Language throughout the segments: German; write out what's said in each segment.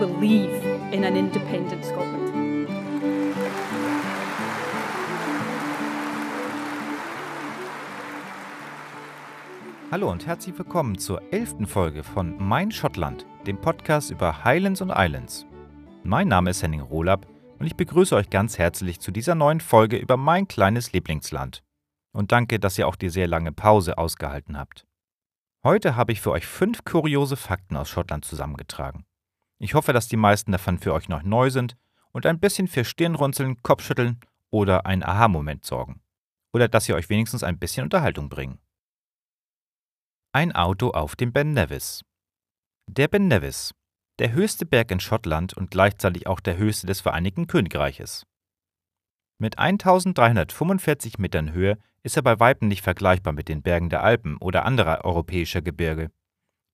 believe in an independent Scotland. Hallo und herzlich willkommen zur elften Folge von Mein Schottland, dem Podcast über Highlands und Islands. Mein Name ist Henning Rohlab und ich begrüße euch ganz herzlich zu dieser neuen Folge über mein kleines Lieblingsland. Und danke, dass ihr auch die sehr lange Pause ausgehalten habt. Heute habe ich für euch fünf kuriose Fakten aus Schottland zusammengetragen. Ich hoffe, dass die meisten davon für euch noch neu sind und ein bisschen für Stirnrunzeln, Kopfschütteln oder einen Aha-Moment sorgen. Oder dass sie euch wenigstens ein bisschen Unterhaltung bringen. Ein Auto auf dem Ben Nevis. Der Ben Nevis, der höchste Berg in Schottland und gleichzeitig auch der höchste des Vereinigten Königreiches. Mit 1345 Metern Höhe ist er bei Weitem nicht vergleichbar mit den Bergen der Alpen oder anderer europäischer Gebirge.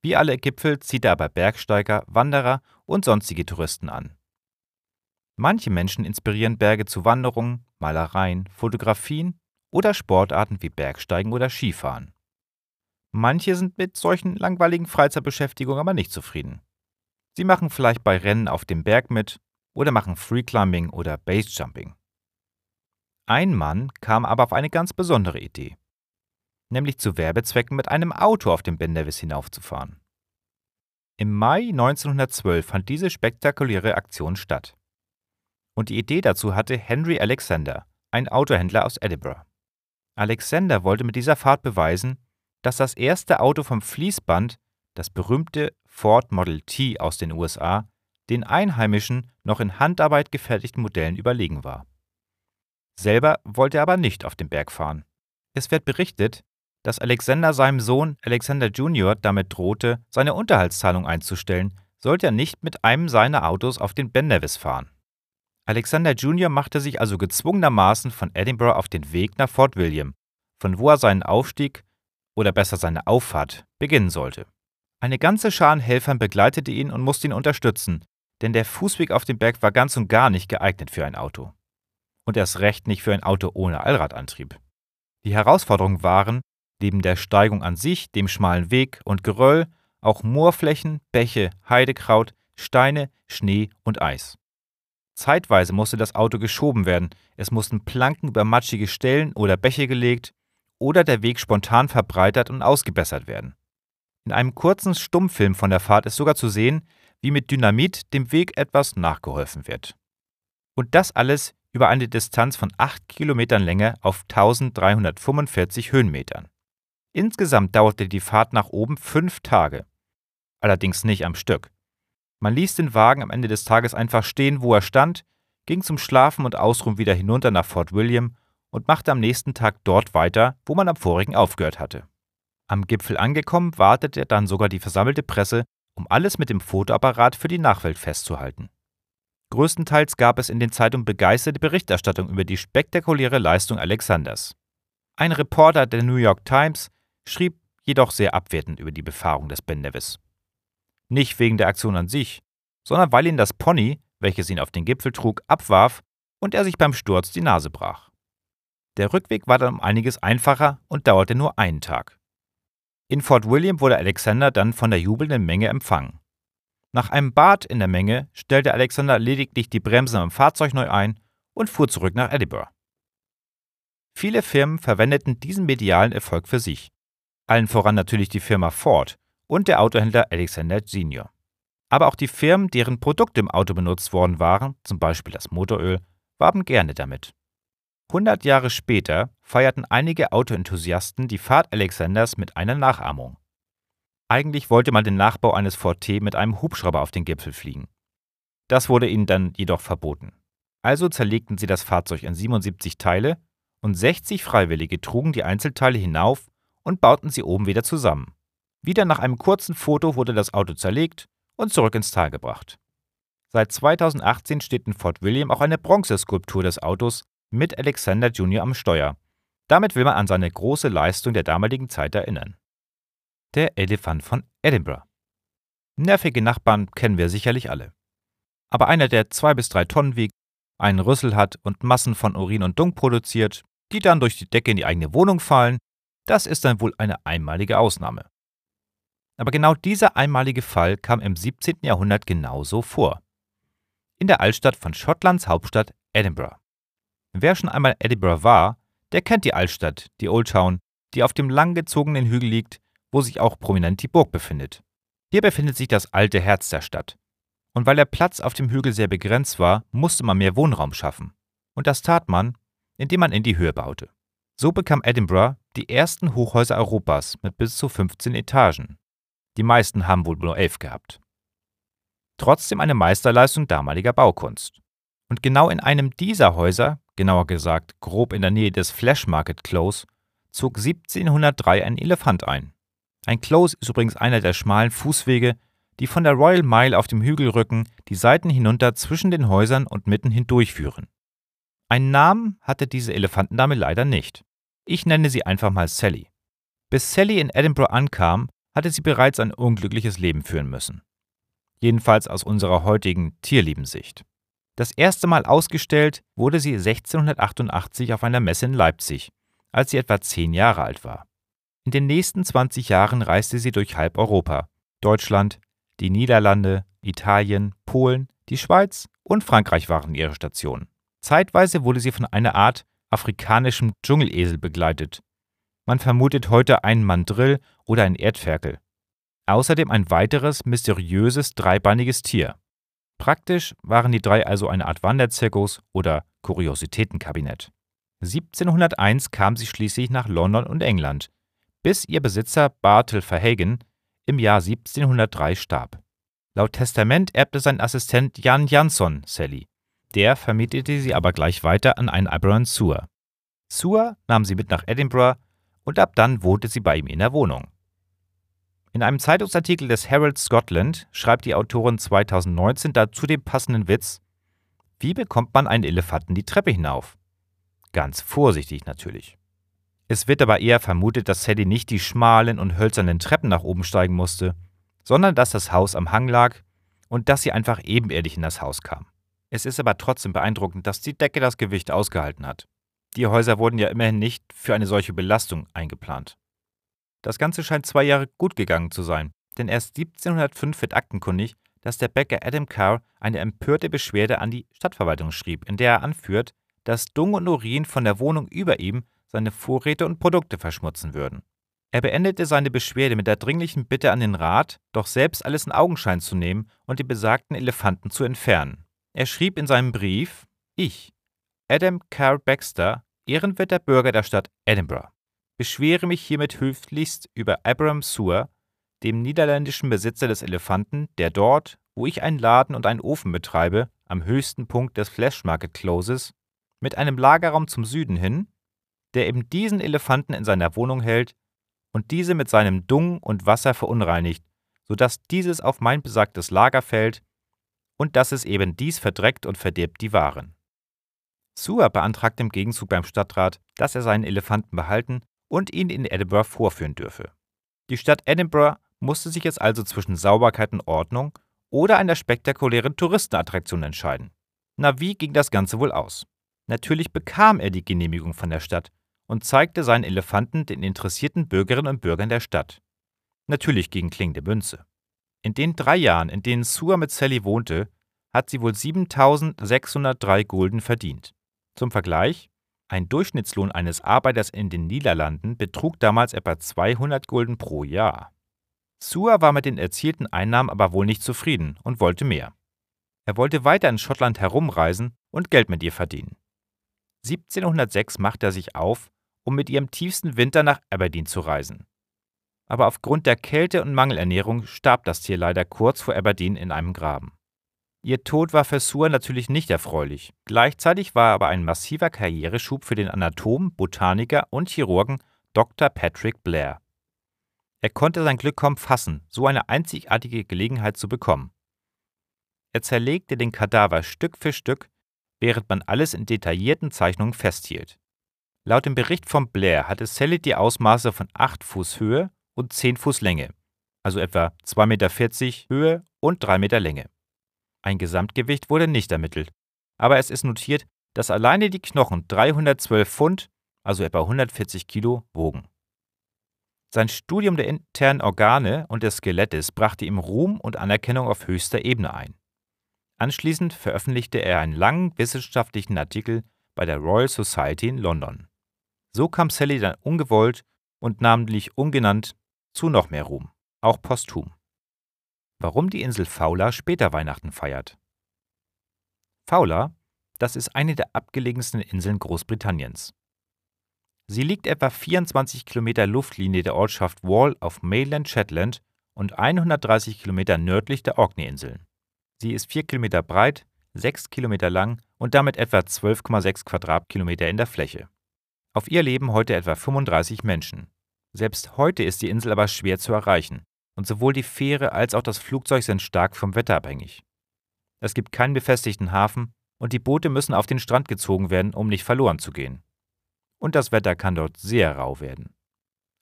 Wie alle Gipfel zieht er aber Bergsteiger, Wanderer und sonstige Touristen an. Manche Menschen inspirieren Berge zu Wanderungen, Malereien, Fotografien oder Sportarten wie Bergsteigen oder Skifahren. Manche sind mit solchen langweiligen Freizeitbeschäftigungen aber nicht zufrieden. Sie machen vielleicht bei Rennen auf dem Berg mit oder machen Freeclimbing oder Basejumping. Ein Mann kam aber auf eine ganz besondere Idee, nämlich zu Werbezwecken mit einem Auto auf dem Ben Nevis hinaufzufahren. Im Mai 1912 fand diese spektakuläre Aktion statt. Und die Idee dazu hatte Henry Alexander, ein Autohändler aus Edinburgh. Alexander wollte mit dieser Fahrt beweisen, dass das erste Auto vom Fließband, das berühmte Ford Model T aus den USA, den einheimischen, noch in Handarbeit gefertigten Modellen überlegen war. Selber wollte er aber nicht auf den Berg fahren. Es wird berichtet, dass Alexander seinem Sohn Alexander Jr. damit drohte, seine Unterhaltszahlung einzustellen, sollte er nicht mit einem seiner Autos auf den Ben Nevis fahren. Alexander Jr. machte sich also gezwungenermaßen von Edinburgh auf den Weg nach Fort William, von wo er seinen Aufstieg oder besser seine Auffahrt, beginnen sollte. Eine ganze Schar an Helfern begleitete ihn und musste ihn unterstützen, denn der Fußweg auf dem Berg war ganz und gar nicht geeignet für ein Auto. Und erst recht nicht für ein Auto ohne Allradantrieb. Die Herausforderungen waren, neben der Steigung an sich, dem schmalen Weg und Geröll, auch Moorflächen, Bäche, Heidekraut, Steine, Schnee und Eis. Zeitweise musste das Auto geschoben werden, es mussten Planken über matschige Stellen oder Bäche gelegt oder der Weg spontan verbreitert und ausgebessert werden. In einem kurzen Stummfilm von der Fahrt ist sogar zu sehen, wie mit Dynamit dem Weg etwas nachgeholfen wird. Und das alles über eine Distanz von 8 Kilometern Länge auf 1345 Höhenmetern. Insgesamt dauerte die Fahrt nach oben fünf Tage. Allerdings nicht am Stück. Man ließ den Wagen am Ende des Tages einfach stehen, wo er stand, ging zum Schlafen und Ausruhen wieder hinunter nach Fort William und machte am nächsten Tag dort weiter, wo man am vorigen aufgehört hatte. Am Gipfel angekommen, wartete dann sogar die versammelte Presse, um alles mit dem Fotoapparat für die Nachwelt festzuhalten. Größtenteils gab es in den Zeitungen begeisterte Berichterstattung über die spektakuläre Leistung Alexanders. Ein Reporter der New York Times schrieb jedoch sehr abwertend über die Befahrung des Ben Nevis. Nicht wegen der Aktion an sich, sondern weil ihn das Pony, welches ihn auf den Gipfel trug, abwarf und er sich beim Sturz die Nase brach. Der Rückweg war dann um einiges einfacher und dauerte nur einen Tag. In Fort William wurde Alexander dann von der jubelnden Menge empfangen. Nach einem Bad in der Menge stellte Alexander lediglich die Bremsen am Fahrzeug neu ein und fuhr zurück nach Edinburgh. Viele Firmen verwendeten diesen medialen Erfolg für sich. Allen voran natürlich die Firma Ford und der Autohändler Alexander Senior. Aber auch die Firmen, deren Produkte im Auto benutzt worden waren, zum Beispiel das Motoröl, warben gerne damit. 100 Jahre später feierten einige Autoenthusiasten die Fahrt Alexanders mit einer Nachahmung. Eigentlich wollte man den Nachbau eines Ford T mit einem Hubschrauber auf den Gipfel fliegen. Das wurde ihnen dann jedoch verboten. Also zerlegten sie das Fahrzeug in 77 Teile und 60 Freiwillige trugen die Einzelteile hinauf und bauten sie oben wieder zusammen. Wieder nach einem kurzen Foto wurde das Auto zerlegt und zurück ins Tal gebracht. Seit 2018 steht in Fort William auch eine Bronzeskulptur des Autos mit Alexander Jr. am Steuer. Damit will man an seine große Leistung der damaligen Zeit erinnern. Der Elefant von Edinburgh. Nervige Nachbarn kennen wir sicherlich alle. Aber einer, der zwei bis drei Tonnen wiegt, einen Rüssel hat und Massen von Urin und Dung produziert, die dann durch die Decke in die eigene Wohnung fallen, das ist dann wohl eine einmalige Ausnahme. Aber genau dieser einmalige Fall kam im 17. Jahrhundert genauso vor. In der Altstadt von Schottlands Hauptstadt Edinburgh. Wer schon einmal in Edinburgh war, der kennt die Altstadt, die Old Town, die auf dem langgezogenen Hügel liegt, wo sich auch prominent die Burg befindet. Hier befindet sich das alte Herz der Stadt. Und weil der Platz auf dem Hügel sehr begrenzt war, musste man mehr Wohnraum schaffen. Und das tat man, indem man in die Höhe baute. So bekam Edinburgh die ersten Hochhäuser Europas mit bis zu 15 Etagen. Die meisten haben wohl nur elf gehabt. Trotzdem eine Meisterleistung damaliger Baukunst. Und genau in einem dieser Häuser, genauer gesagt grob in der Nähe des Flash Market Close, zog 1703 ein Elefant ein. Ein Close ist übrigens einer der schmalen Fußwege, die von der Royal Mile auf dem Hügelrücken die Seiten hinunter zwischen den Häusern und mitten hindurchführen. Einen Namen hatte diese Elefantendame leider nicht. Ich nenne sie einfach mal Sally. Bis Sally in Edinburgh ankam, hatte sie bereits ein unglückliches Leben führen müssen. Jedenfalls aus unserer heutigen Tierliebensicht. Das erste Mal ausgestellt wurde sie 1688 auf einer Messe in Leipzig, als sie etwa zehn Jahre alt war. In den nächsten 20 Jahren reiste sie durch halb Europa, Deutschland, die Niederlande, Italien, Polen, die Schweiz und Frankreich waren ihre Stationen. Zeitweise wurde sie von einer Art afrikanischem Dschungelesel begleitet. Man vermutet heute einen Mandrill oder einen Erdferkel. Außerdem ein weiteres mysteriöses dreibeiniges Tier. Praktisch waren die drei also eine Art Wanderzirkus oder Kuriositätenkabinett. 1701 kam sie schließlich nach London und England, bis ihr Besitzer Bartel Verhagen im Jahr 1703 starb. Laut Testament erbte sein Assistent Jan Jansson Sally. Der vermietete sie aber gleich weiter an einen Abraham Sewer. Sewer nahm sie mit nach Edinburgh und ab dann wohnte sie bei ihm in der Wohnung. In einem Zeitungsartikel des Herald Scotland schreibt die Autorin 2019 dazu den passenden Witz: Wie bekommt man einen Elefanten die Treppe hinauf? Ganz vorsichtig natürlich. Es wird aber eher vermutet, dass Sally nicht die schmalen und hölzernen Treppen nach oben steigen musste, sondern dass das Haus am Hang lag und dass sie einfach ebenerdig in das Haus kam. Es ist aber trotzdem beeindruckend, dass die Decke das Gewicht ausgehalten hat. Die Häuser wurden ja immerhin nicht für eine solche Belastung eingeplant. Das Ganze scheint zwei Jahre gut gegangen zu sein, denn erst 1705 wird aktenkundig, dass der Bäcker Adam Carr eine empörte Beschwerde an die Stadtverwaltung schrieb, in der er anführt, dass Dung und Urin von der Wohnung über ihm seine Vorräte und Produkte verschmutzen würden. Er beendete seine Beschwerde mit der dringlichen Bitte an den Rat, doch selbst alles in Augenschein zu nehmen und die besagten Elefanten zu entfernen. Er schrieb in seinem Brief: Ich, Adam Carr Baxter, ehrenwerter Bürger der Stadt Edinburgh, beschwere mich hiermit höflichst über Abraham Sewer, dem niederländischen Besitzer des Elefanten, der dort, wo ich einen Laden und einen Ofen betreibe, am höchsten Punkt des Flash Market Closes, mit einem Lagerraum zum Süden hin, der eben diesen Elefanten in seiner Wohnung hält und diese mit seinem Dung und Wasser verunreinigt, so dass dieses auf mein besagtes Lager fällt und dass es eben dies verdreckt und verdirbt die Waren. Sewer beantragt im Gegenzug beim Stadtrat, dass er seinen Elefanten behalten und ihn in Edinburgh vorführen dürfe. Die Stadt Edinburgh musste sich jetzt also zwischen Sauberkeit und Ordnung oder einer spektakulären Touristenattraktion entscheiden. Na, wie ging das Ganze wohl aus? Natürlich bekam er die Genehmigung von der Stadt und zeigte seinen Elefanten den interessierten Bürgerinnen und Bürgern der Stadt. Natürlich gegen klingende Münze. In den drei Jahren, in denen Sua mit Sally wohnte, hat sie wohl 7603 Gulden verdient. Zum Vergleich, ein Durchschnittslohn eines Arbeiters in den Niederlanden betrug damals etwa 200 Gulden pro Jahr. Sua war mit den erzielten Einnahmen aber wohl nicht zufrieden und wollte mehr. Er wollte weiter in Schottland herumreisen und Geld mit ihr verdienen. 1706 machte er sich auf, um mit ihr im tiefsten Winter nach Aberdeen zu reisen. Aber aufgrund der Kälte und Mangelernährung starb das Tier leider kurz vor Aberdeen in einem Graben. Ihr Tod war für Suhr natürlich nicht erfreulich. Gleichzeitig war er aber ein massiver Karriereschub für den Anatom, Botaniker und Chirurgen Dr. Patrick Blair. Er konnte sein Glück kaum fassen, so eine einzigartige Gelegenheit zu bekommen. Er zerlegte den Kadaver Stück für Stück, während man alles in detaillierten Zeichnungen festhielt. Laut dem Bericht von Blair hatte Sally die Ausmaße von 8 Fuß Höhe und 10 Fuß Länge, also etwa 2,40 Meter Höhe und 3 Meter Länge. Ein Gesamtgewicht wurde nicht ermittelt, aber es ist notiert, dass alleine die Knochen 312 Pfund, also etwa 140 Kilo, wogen. Sein Studium der internen Organe und des Skelettes brachte ihm Ruhm und Anerkennung auf höchster Ebene ein. Anschließend veröffentlichte er einen langen wissenschaftlichen Artikel bei der Royal Society in London. So kam Sally dann ungewollt und namentlich umgenannt zu noch mehr Ruhm, auch posthum. Warum die Insel Fowler später Weihnachten feiert. Fowler, das ist eine der abgelegensten Inseln Großbritanniens. Sie liegt etwa 24 Kilometer Luftlinie der Ortschaft Wall auf Mainland Shetland und 130 Kilometer nördlich der Orkney-Inseln. Sie ist 4 Kilometer breit, 6 Kilometer lang und damit etwa 12,6 Quadratkilometer in der Fläche. Auf ihr leben heute etwa 35 Menschen. Selbst heute ist die Insel aber schwer zu erreichen und sowohl die Fähre als auch das Flugzeug sind stark vom Wetter abhängig. Es gibt keinen befestigten Hafen und die Boote müssen auf den Strand gezogen werden, um nicht verloren zu gehen. Und das Wetter kann dort sehr rau werden.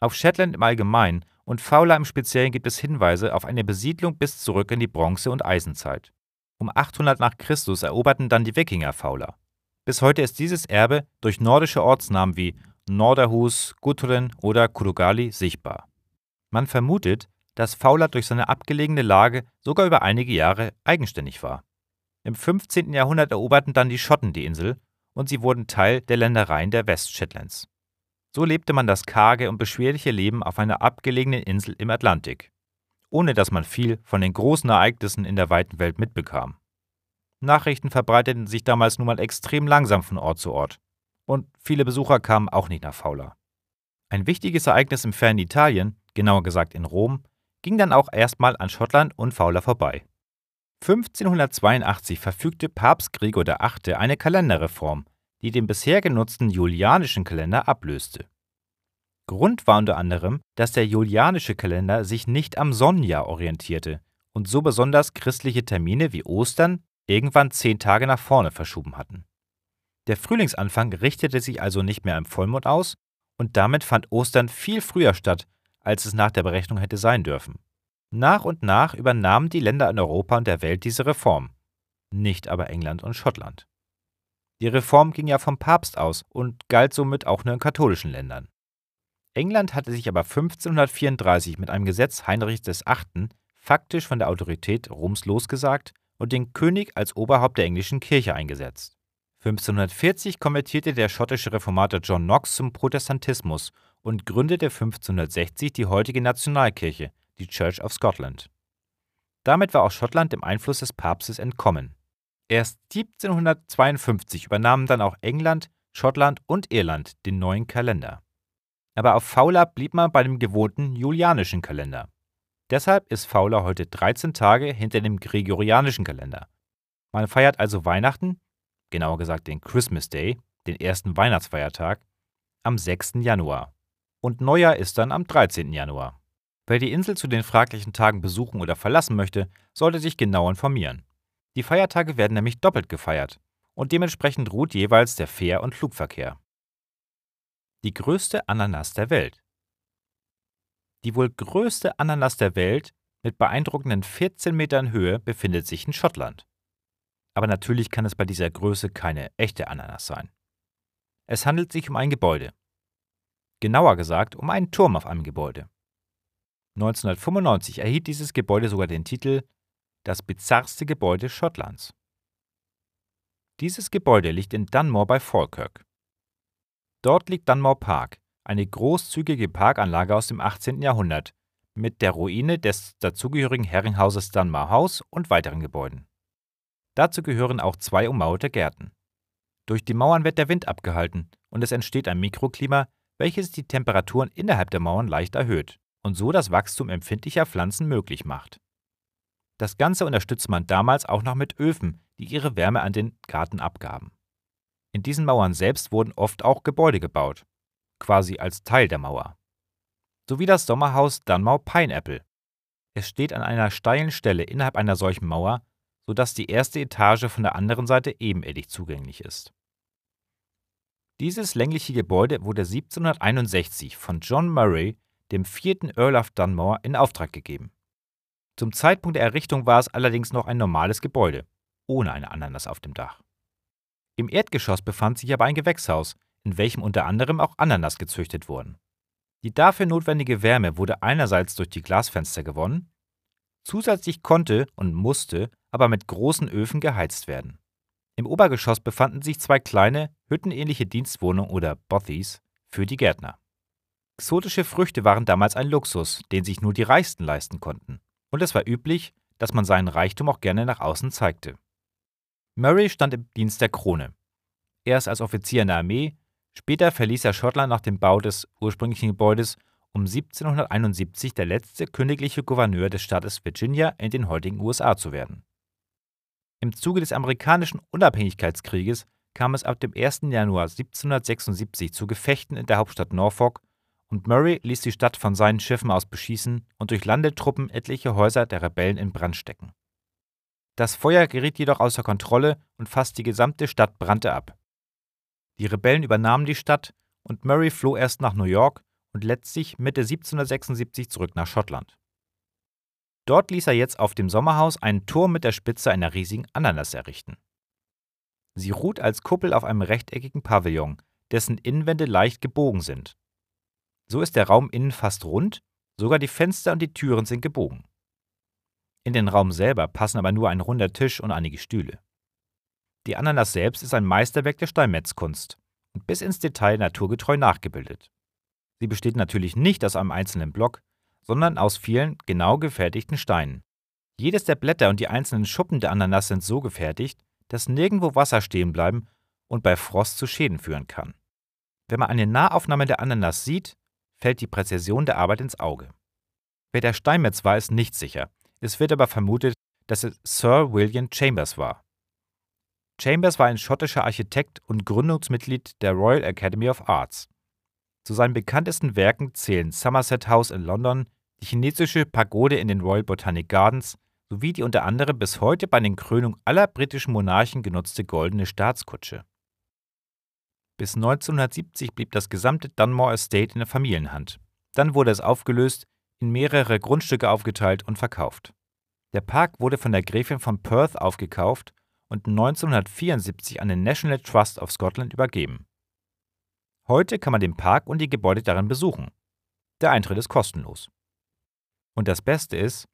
Auf Shetland im Allgemeinen und Fowler im Speziellen gibt es Hinweise auf eine Besiedlung bis zurück in die Bronze- und Eisenzeit. Um 800 nach Christus eroberten dann die Wikinger Fowler. Bis heute ist dieses Erbe durch nordische Ortsnamen wie Norderhus, Gudrun oder Kurugali sichtbar. Man vermutet, dass Fowler durch seine abgelegene Lage sogar über einige Jahre eigenständig war. Im 15. Jahrhundert eroberten dann die Schotten die Insel und sie wurden Teil der Ländereien der West-Shetlands. So lebte man das karge und beschwerliche Leben auf einer abgelegenen Insel im Atlantik, ohne dass man viel von den großen Ereignissen in der weiten Welt mitbekam. Nachrichten verbreiteten sich damals nun mal extrem langsam von Ort zu Ort, und viele Besucher kamen auch nicht nach Fowler. Ein wichtiges Ereignis im fernen Italien, genauer gesagt in Rom, ging dann auch erstmal an Schottland und Fowler vorbei. 1582 verfügte Papst Gregor VIII. eine Kalenderreform, die den bisher genutzten julianischen Kalender ablöste. Grund war unter anderem, dass der julianische Kalender sich nicht am Sonnenjahr orientierte und so besonders christliche Termine wie Ostern irgendwann zehn Tage nach vorne verschoben hatten. Der Frühlingsanfang richtete sich also nicht mehr am Vollmond aus und damit fand Ostern viel früher statt, als es nach der Berechnung hätte sein dürfen. Nach und nach übernahmen die Länder in Europa und der Welt diese Reform, nicht aber England und Schottland. Die Reform ging ja vom Papst aus und galt somit auch nur in katholischen Ländern. England hatte sich aber 1534 mit einem Gesetz Heinrichs VIII. faktisch von der Autorität Roms losgesagt und den König als Oberhaupt der englischen Kirche eingesetzt. 1540 konvertierte der schottische Reformator John Knox zum Protestantismus und gründete 1560 die heutige Nationalkirche, die Church of Scotland. Damit war auch Schottland dem Einfluss des Papstes entkommen. Erst 1752 übernahmen dann auch England, Schottland und Irland den neuen Kalender. Aber auf Fowler blieb man bei dem gewohnten julianischen Kalender. Deshalb ist Fowler heute 13 Tage hinter dem gregorianischen Kalender. Man feiert also Weihnachten, genauer gesagt den Christmas Day, den ersten Weihnachtsfeiertag, am 6. Januar. Und Neujahr ist dann am 13. Januar. Wer die Insel zu den fraglichen Tagen besuchen oder verlassen möchte, sollte sich genau informieren. Die Feiertage werden nämlich doppelt gefeiert und dementsprechend ruht jeweils der Fähr- und Flugverkehr. Die größte Ananas der Welt. Die wohl größte Ananas der Welt mit beeindruckenden 14 Metern Höhe befindet sich in Schottland. Aber natürlich kann es bei dieser Größe keine echte Ananas sein. Es handelt sich um ein Gebäude. Genauer gesagt um einen Turm auf einem Gebäude. 1995 erhielt dieses Gebäude sogar den Titel Das bizarrste Gebäude Schottlands. Dieses Gebäude liegt in Dunmore bei Falkirk. Dort liegt Dunmore Park, eine großzügige Parkanlage aus dem 18. Jahrhundert, mit der Ruine des dazugehörigen Herrenhauses Dunmore House und weiteren Gebäuden. Dazu gehören auch zwei ummauerte Gärten. Durch die Mauern wird der Wind abgehalten und es entsteht ein Mikroklima, welches die Temperaturen innerhalb der Mauern leicht erhöht und so das Wachstum empfindlicher Pflanzen möglich macht. Das Ganze unterstützt man damals auch noch mit Öfen, die ihre Wärme an den Garten abgaben. In diesen Mauern selbst wurden oft auch Gebäude gebaut, quasi als Teil der Mauer. So wie das Sommerhaus Dunmore Pineapple. Es steht an einer steilen Stelle innerhalb einer solchen Mauer, sodass die erste Etage von der anderen Seite ebenerdig zugänglich ist. Dieses längliche Gebäude wurde 1761 von John Murray dem vierten Earl of Dunmore, in Auftrag gegeben. Zum Zeitpunkt der Errichtung war es allerdings noch ein normales Gebäude, ohne eine Ananas auf dem Dach. Im Erdgeschoss befand sich aber ein Gewächshaus, in welchem unter anderem auch Ananas gezüchtet wurden. Die dafür notwendige Wärme wurde einerseits durch die Glasfenster gewonnen, zusätzlich konnte und musste aber mit großen Öfen geheizt werden. Im Obergeschoss befanden sich zwei kleine, hüttenähnliche Dienstwohnungen oder Bothies für die Gärtner. Exotische Früchte waren damals ein Luxus, den sich nur die Reichsten leisten konnten. Und es war üblich, dass man seinen Reichtum auch gerne nach außen zeigte. Murray stand im Dienst der Krone. Erst als Offizier in der Armee, später verließ er Schottland nach dem Bau des ursprünglichen Gebäudes, um 1771 der letzte königliche Gouverneur des Staates Virginia in den heutigen USA zu werden. Im Zuge des amerikanischen Unabhängigkeitskrieges kam es ab dem 1. Januar 1776 zu Gefechten in der Hauptstadt Norfolk und Murray ließ die Stadt von seinen Schiffen aus beschießen und durch Landetruppen etliche Häuser der Rebellen in Brand stecken. Das Feuer geriet jedoch außer Kontrolle und fast die gesamte Stadt brannte ab. Die Rebellen übernahmen die Stadt und Murray floh erst nach New York und letztlich Mitte 1776 zurück nach Schottland. Dort ließ er jetzt auf dem Sommerhaus einen Turm mit der Spitze einer riesigen Ananas errichten. Sie ruht als Kuppel auf einem rechteckigen Pavillon, dessen Innenwände leicht gebogen sind. So ist der Raum innen fast rund, sogar die Fenster und die Türen sind gebogen. In den Raum selber passen aber nur ein runder Tisch und einige Stühle. Die Ananas selbst ist ein Meisterwerk der Steinmetzkunst und bis ins Detail naturgetreu nachgebildet. Sie besteht natürlich nicht aus einem einzelnen Block, sondern aus vielen genau gefertigten Steinen. Jedes der Blätter und die einzelnen Schuppen der Ananas sind so gefertigt, dass nirgendwo Wasser stehen bleiben und bei Frost zu Schäden führen kann. Wenn man eine Nahaufnahme der Ananas sieht, fällt die Präzision der Arbeit ins Auge. Wer der Steinmetz war, ist nicht sicher. Es wird aber vermutet, dass es Sir William Chambers war. Chambers war ein schottischer Architekt und Gründungsmitglied der Royal Academy of Arts. Zu seinen bekanntesten Werken zählen Somerset House in London, die chinesische Pagode in den Royal Botanic Gardens sowie die unter anderem bis heute bei den Krönungen aller britischen Monarchen genutzte goldene Staatskutsche. Bis 1970 blieb das gesamte Dunmore Estate in der Familienhand. Dann wurde es aufgelöst, in mehrere Grundstücke aufgeteilt und verkauft. Der Park wurde von der Gräfin von Perth aufgekauft und 1974 an den National Trust of Scotland übergeben. Heute kann man den Park und die Gebäude darin besuchen. Der Eintritt ist kostenlos. Und das Beste ist,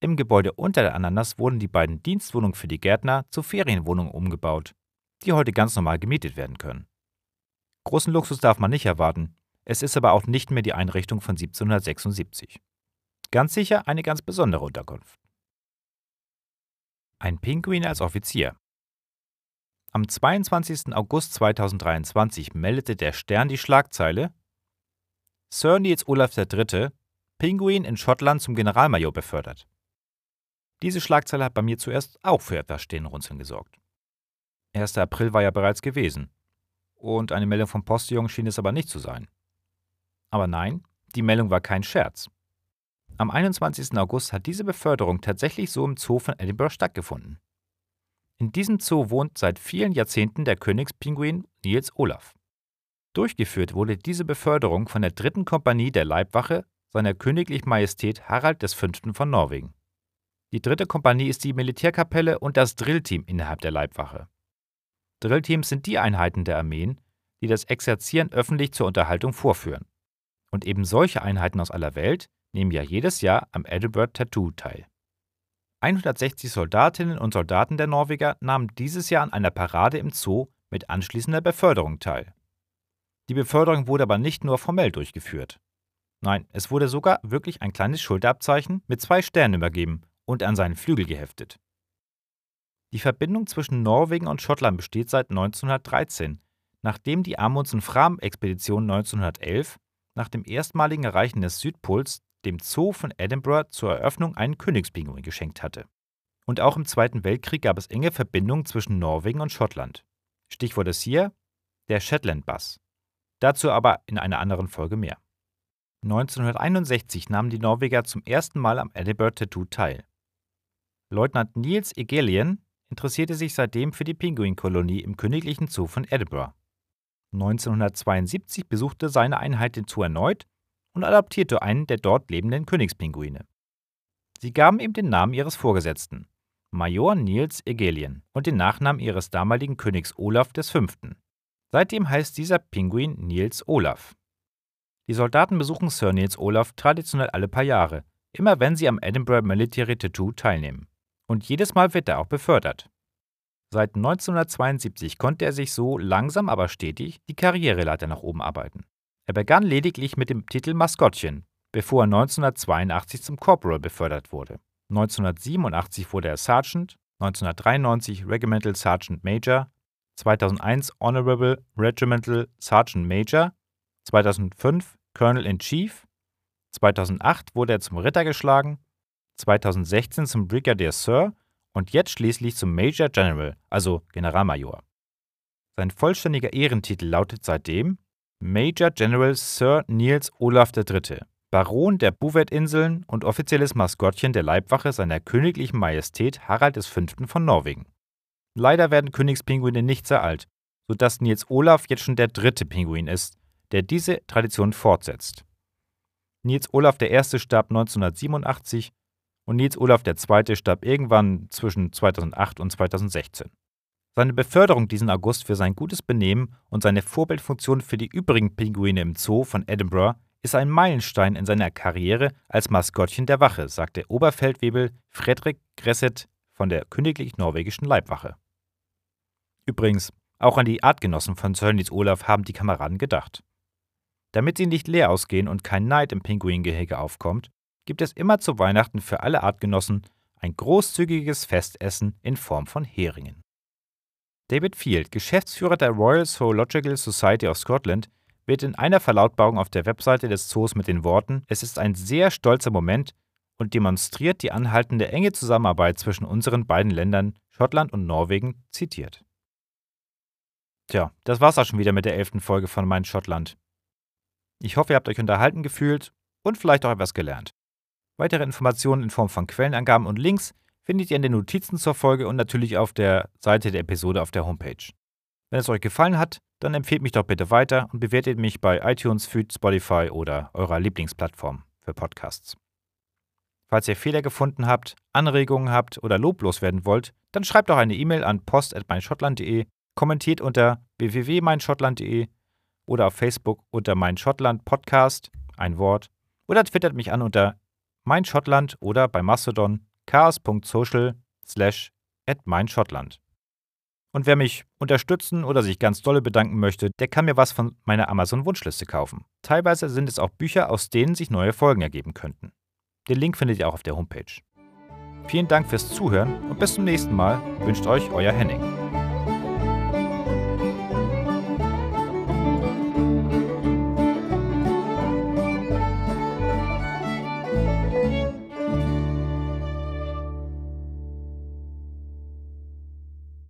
im Gebäude unter der Ananas wurden die beiden Dienstwohnungen für die Gärtner zu Ferienwohnungen umgebaut, die heute ganz normal gemietet werden können. Großen Luxus darf man nicht erwarten, es ist aber auch nicht mehr die Einrichtung von 1776. Ganz sicher eine ganz besondere Unterkunft. Ein Pinguin als Offizier. Am 22. August 2023 meldete der Stern die Schlagzeile Sir Niels Olaf III., Pinguin in Schottland zum Generalmajor befördert. Diese Schlagzeile hat bei mir zuerst auch für etwas Stirnrunzeln gesorgt. 1. April war ja bereits gewesen. Und eine Meldung vom Postillon schien es aber nicht zu sein. Aber nein, die Meldung war kein Scherz. Am 21. August hat diese Beförderung tatsächlich so im Zoo von Edinburgh stattgefunden. In diesem Zoo wohnt seit vielen Jahrzehnten der Königspinguin Niels Olaf. Durchgeführt wurde diese Beförderung von der dritten Kompanie der Leibwache seiner Königlich Majestät Harald V. von Norwegen. Die dritte Kompanie ist die Militärkapelle und das Drillteam innerhalb der Leibwache. Drillteams sind die Einheiten der Armeen, die das Exerzieren öffentlich zur Unterhaltung vorführen. Und eben solche Einheiten aus aller Welt nehmen ja jedes Jahr am Edinburgh Tattoo teil. 160 Soldatinnen und Soldaten der Norweger nahmen dieses Jahr an einer Parade im Zoo mit anschließender Beförderung teil. Die Beförderung wurde aber nicht nur formell durchgeführt. Nein, es wurde sogar wirklich ein kleines Schulterabzeichen mit zwei Sternen übergeben und an seinen Flügel geheftet. Die Verbindung zwischen Norwegen und Schottland besteht seit 1913, nachdem die Amundsen Fram-Expedition 1911 nach dem erstmaligen Erreichen des Südpols dem Zoo von Edinburgh zur Eröffnung einen Königspinguin geschenkt hatte. Und auch im Zweiten Weltkrieg gab es enge Verbindungen zwischen Norwegen und Schottland. Stichwort ist hier der Shetland Bass. Dazu aber in einer anderen Folge mehr. 1961 nahmen die Norweger zum ersten Mal am Edinburgh Tattoo teil. Leutnant Niels Egelian interessierte sich seitdem für die Pinguinkolonie im Königlichen Zoo von Edinburgh. 1972 besuchte seine Einheit den Zoo erneut und adoptierte einen der dort lebenden Königspinguine. Sie gaben ihm den Namen ihres Vorgesetzten, Major Niels Egelian, und den Nachnamen ihres damaligen Königs Olaf V. Seitdem heißt dieser Pinguin Niels Olaf. Die Soldaten besuchen Sir Niels Olaf traditionell alle paar Jahre, immer wenn sie am Edinburgh Military Tattoo teilnehmen. Und jedes Mal wird er auch befördert. Seit 1972 konnte er sich so langsam aber stetig die Karriereleiter nach oben arbeiten. Er begann lediglich mit dem Titel Maskottchen, bevor er 1982 zum Corporal befördert wurde. 1987 wurde er Sergeant, 1993 Regimental Sergeant Major, 2001 Honorable Regimental Sergeant Major, 2005 Colonel in Chief, 2008 wurde er zum Ritter geschlagen, 2016 zum Brigadier Sir und jetzt schließlich zum Major General, also Generalmajor. Sein vollständiger Ehrentitel lautet seitdem Major General Sir Niels Olaf III., Baron der Bouvet-Inseln und offizielles Maskottchen der Leibwache seiner königlichen Majestät Harald V. von Norwegen. Leider werden Königspinguine nicht sehr alt, sodass Niels Olaf jetzt schon der dritte Pinguin ist, der diese Tradition fortsetzt. Niels Olaf I. starb 1987 und Niels Olaf II. starb irgendwann zwischen 2008 und 2016. Seine Beförderung diesen August für sein gutes Benehmen und seine Vorbildfunktion für die übrigen Pinguine im Zoo von Edinburgh ist ein Meilenstein in seiner Karriere als Maskottchen der Wache, sagte Oberfeldwebel Fredrik Gresset von der Königlich Norwegischen Leibwache. Übrigens, auch an die Artgenossen von Sir Nils Olaf haben die Kameraden gedacht. Damit sie nicht leer ausgehen und kein Neid im Pinguingehege aufkommt, gibt es immer zu Weihnachten für alle Artgenossen ein großzügiges Festessen in Form von Heringen. David Field, Geschäftsführer der Royal Zoological Society of Scotland, wird in einer Verlautbarung auf der Webseite des Zoos mit den Worten Es ist ein sehr stolzer Moment und demonstriert die anhaltende enge Zusammenarbeit zwischen unseren beiden Ländern, Schottland und Norwegen, zitiert. Tja, das war's auch schon wieder mit der elften Folge von Mein Schottland. Ich hoffe, ihr habt euch unterhalten gefühlt und vielleicht auch etwas gelernt. Weitere Informationen in Form von Quellenangaben und Links findet ihr in den Notizen zur Folge und natürlich auf der Seite der Episode auf der Homepage. Wenn es euch gefallen hat, dann empfehlt mich doch bitte weiter und bewertet mich bei iTunes, Feed, Spotify oder eurer Lieblingsplattform für Podcasts. Falls ihr Fehler gefunden habt, Anregungen habt oder loblos werden wollt, dann schreibt doch eine E-Mail an post.meinschottland.de, kommentiert unter www.meinschottland.de oder auf Facebook unter Mein Schottland Podcast, ein Wort, oder twittert mich an unter meinschottland oder bei Mastodon chaos.social slash at meinschottland. Und wer mich unterstützen oder sich ganz dolle bedanken möchte, der kann mir was von meiner Amazon-Wunschliste kaufen. Teilweise sind es auch Bücher, aus denen sich neue Folgen ergeben könnten. Den Link findet ihr auch auf der Homepage. Vielen Dank fürs Zuhören und bis zum nächsten Mal wünscht euch euer Henning.